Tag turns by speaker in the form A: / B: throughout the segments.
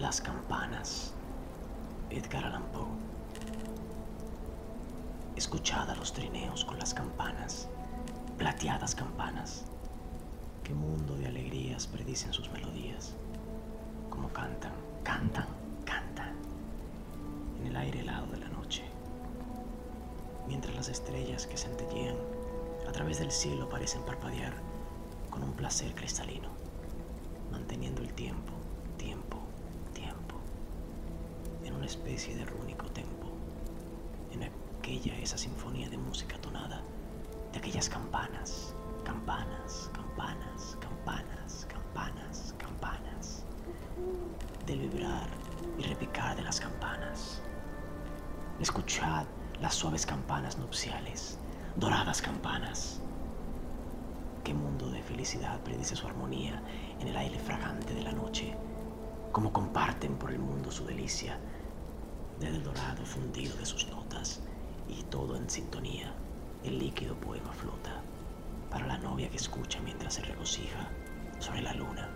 A: Las campanas. Edgar Allan Poe. Escuchad a los trineos con las campanas, plateadas campanas. Qué mundo de alegrías predicen sus melodías. Como cantan, cantan, cantan. En el aire helado de la noche. Mientras las estrellas que centellean a través del cielo parecen parpadear con un placer cristalino, manteniendo el tiempo, tiempo, tiempo, en una especie de rúnico tempo, en aquella esa sinfonía de música tonada, de aquellas campanas, campanas, campanas, campanas, campanas, campanas, del vibrar y repicar de las campanas. Escuchad las suaves campanas nupciales, doradas campanas. Qué mundo de felicidad predice su armonía en el aire fragante de la noche, cómo comparten por el mundo su delicia, desde el dorado fundido de sus notas y todo en sintonía, el líquido poema flota para la novia que escucha mientras se regocija sobre la luna.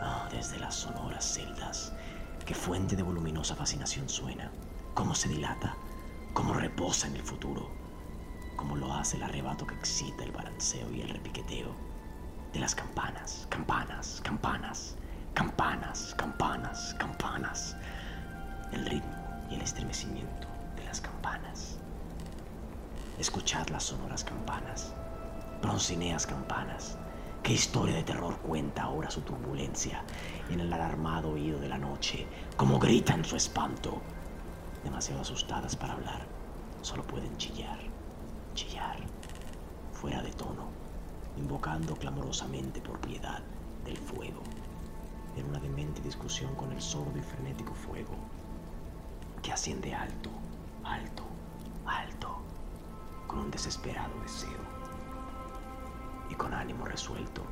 A: Ah, desde las sonoras celdas, qué fuente de voluminosa fascinación suena, cómo se dilata, cómo reposa en el futuro, cómo lo hace el arrebato que excita el balanceo y el repiqueteo de las campanas, campanas, campanas, campanas, Escuchad las sonoras campanas, broncineas campanas. ¿Qué historia de terror cuenta ahora su turbulencia en el alarmado oído de la noche? ¿Cómo gritan su espanto? Demasiado asustadas para hablar, solo pueden chillar, chillar, fuera de tono, invocando clamorosamente por piedad del fuego, en una demente discusión con el sordo y frenético fuego que asciende alto, alto, alto, con un desesperado deseo y con ánimo resuelto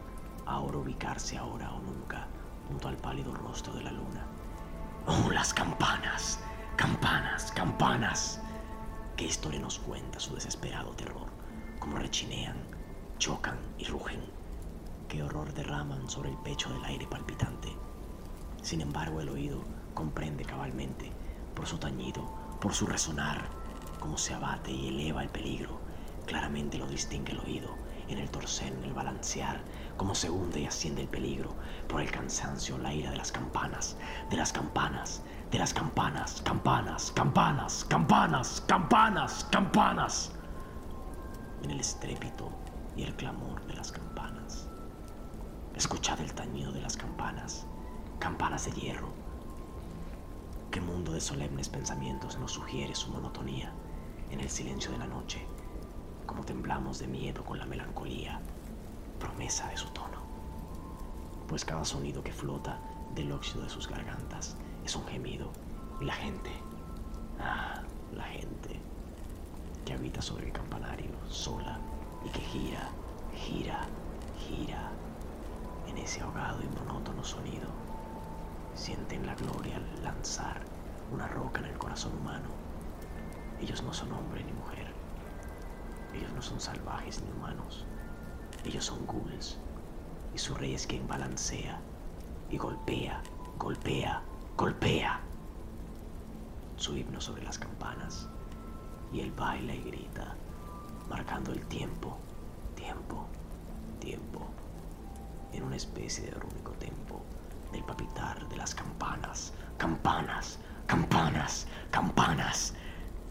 A: ahora ubicarse ahora o nunca junto al pálido rostro de la luna. ¡Oh, las campanas! ¡Campanas! ¡Campanas! ¿Qué historia nos cuenta su desesperado terror? Cómo rechinean, chocan y rugen. Qué horror derraman sobre el pecho del aire palpitante. Sin embargo, el oído comprende cabalmente, por su tañido, por su resonar, cómo se abate y eleva el peligro. Claramente lo distingue el oído en el torcer, en el balancear, cómo se hunde y asciende el peligro por el cansancio, la ira de las campanas, de las campanas, de las campanas, campanas, campanas, campanas, campanas, campanas, en el estrépito y el clamor de las campanas. Escuchad el tañido de las campanas, campanas de hierro. Qué mundo de solemnes pensamientos nos sugiere su monotonía en el silencio de la noche como temblamos de miedo con la melancolía, promesa de su tono. Pues cada sonido que flota del óxido de sus gargantas es un gemido y la gente, ah, la gente que habita sobre el campanario sola y que gira, gira, gira en ese ahogado y monótono sonido, sienten la gloria al lanzar una roca en el corazón humano. Ellos no son hombre ni mujer ellos no son salvajes ni humanos. Ellos son ghouls. Y su rey es quien balancea y golpea, golpea, golpea. Su himno sobre las campanas. Y él baila y grita, marcando el tiempo, tiempo, tiempo. En una especie de único tempo del papitar de las campanas, campanas, campanas, campanas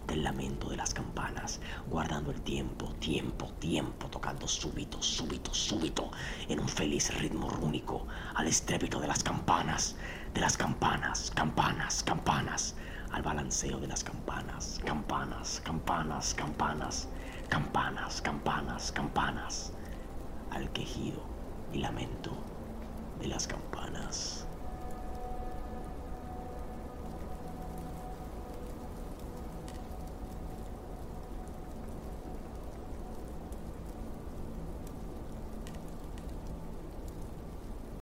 A: del lamento de las campanas, guardando el tiempo, tiempo, tiempo, tocando súbito, súbito, súbito, en un feliz ritmo rúnico, al estrépito de las campanas, de las campanas, campanas, campanas, al balanceo de las campanas, campanas, campanas, campanas, campanas, campanas, campanas, al quejido y lamento de las campanas.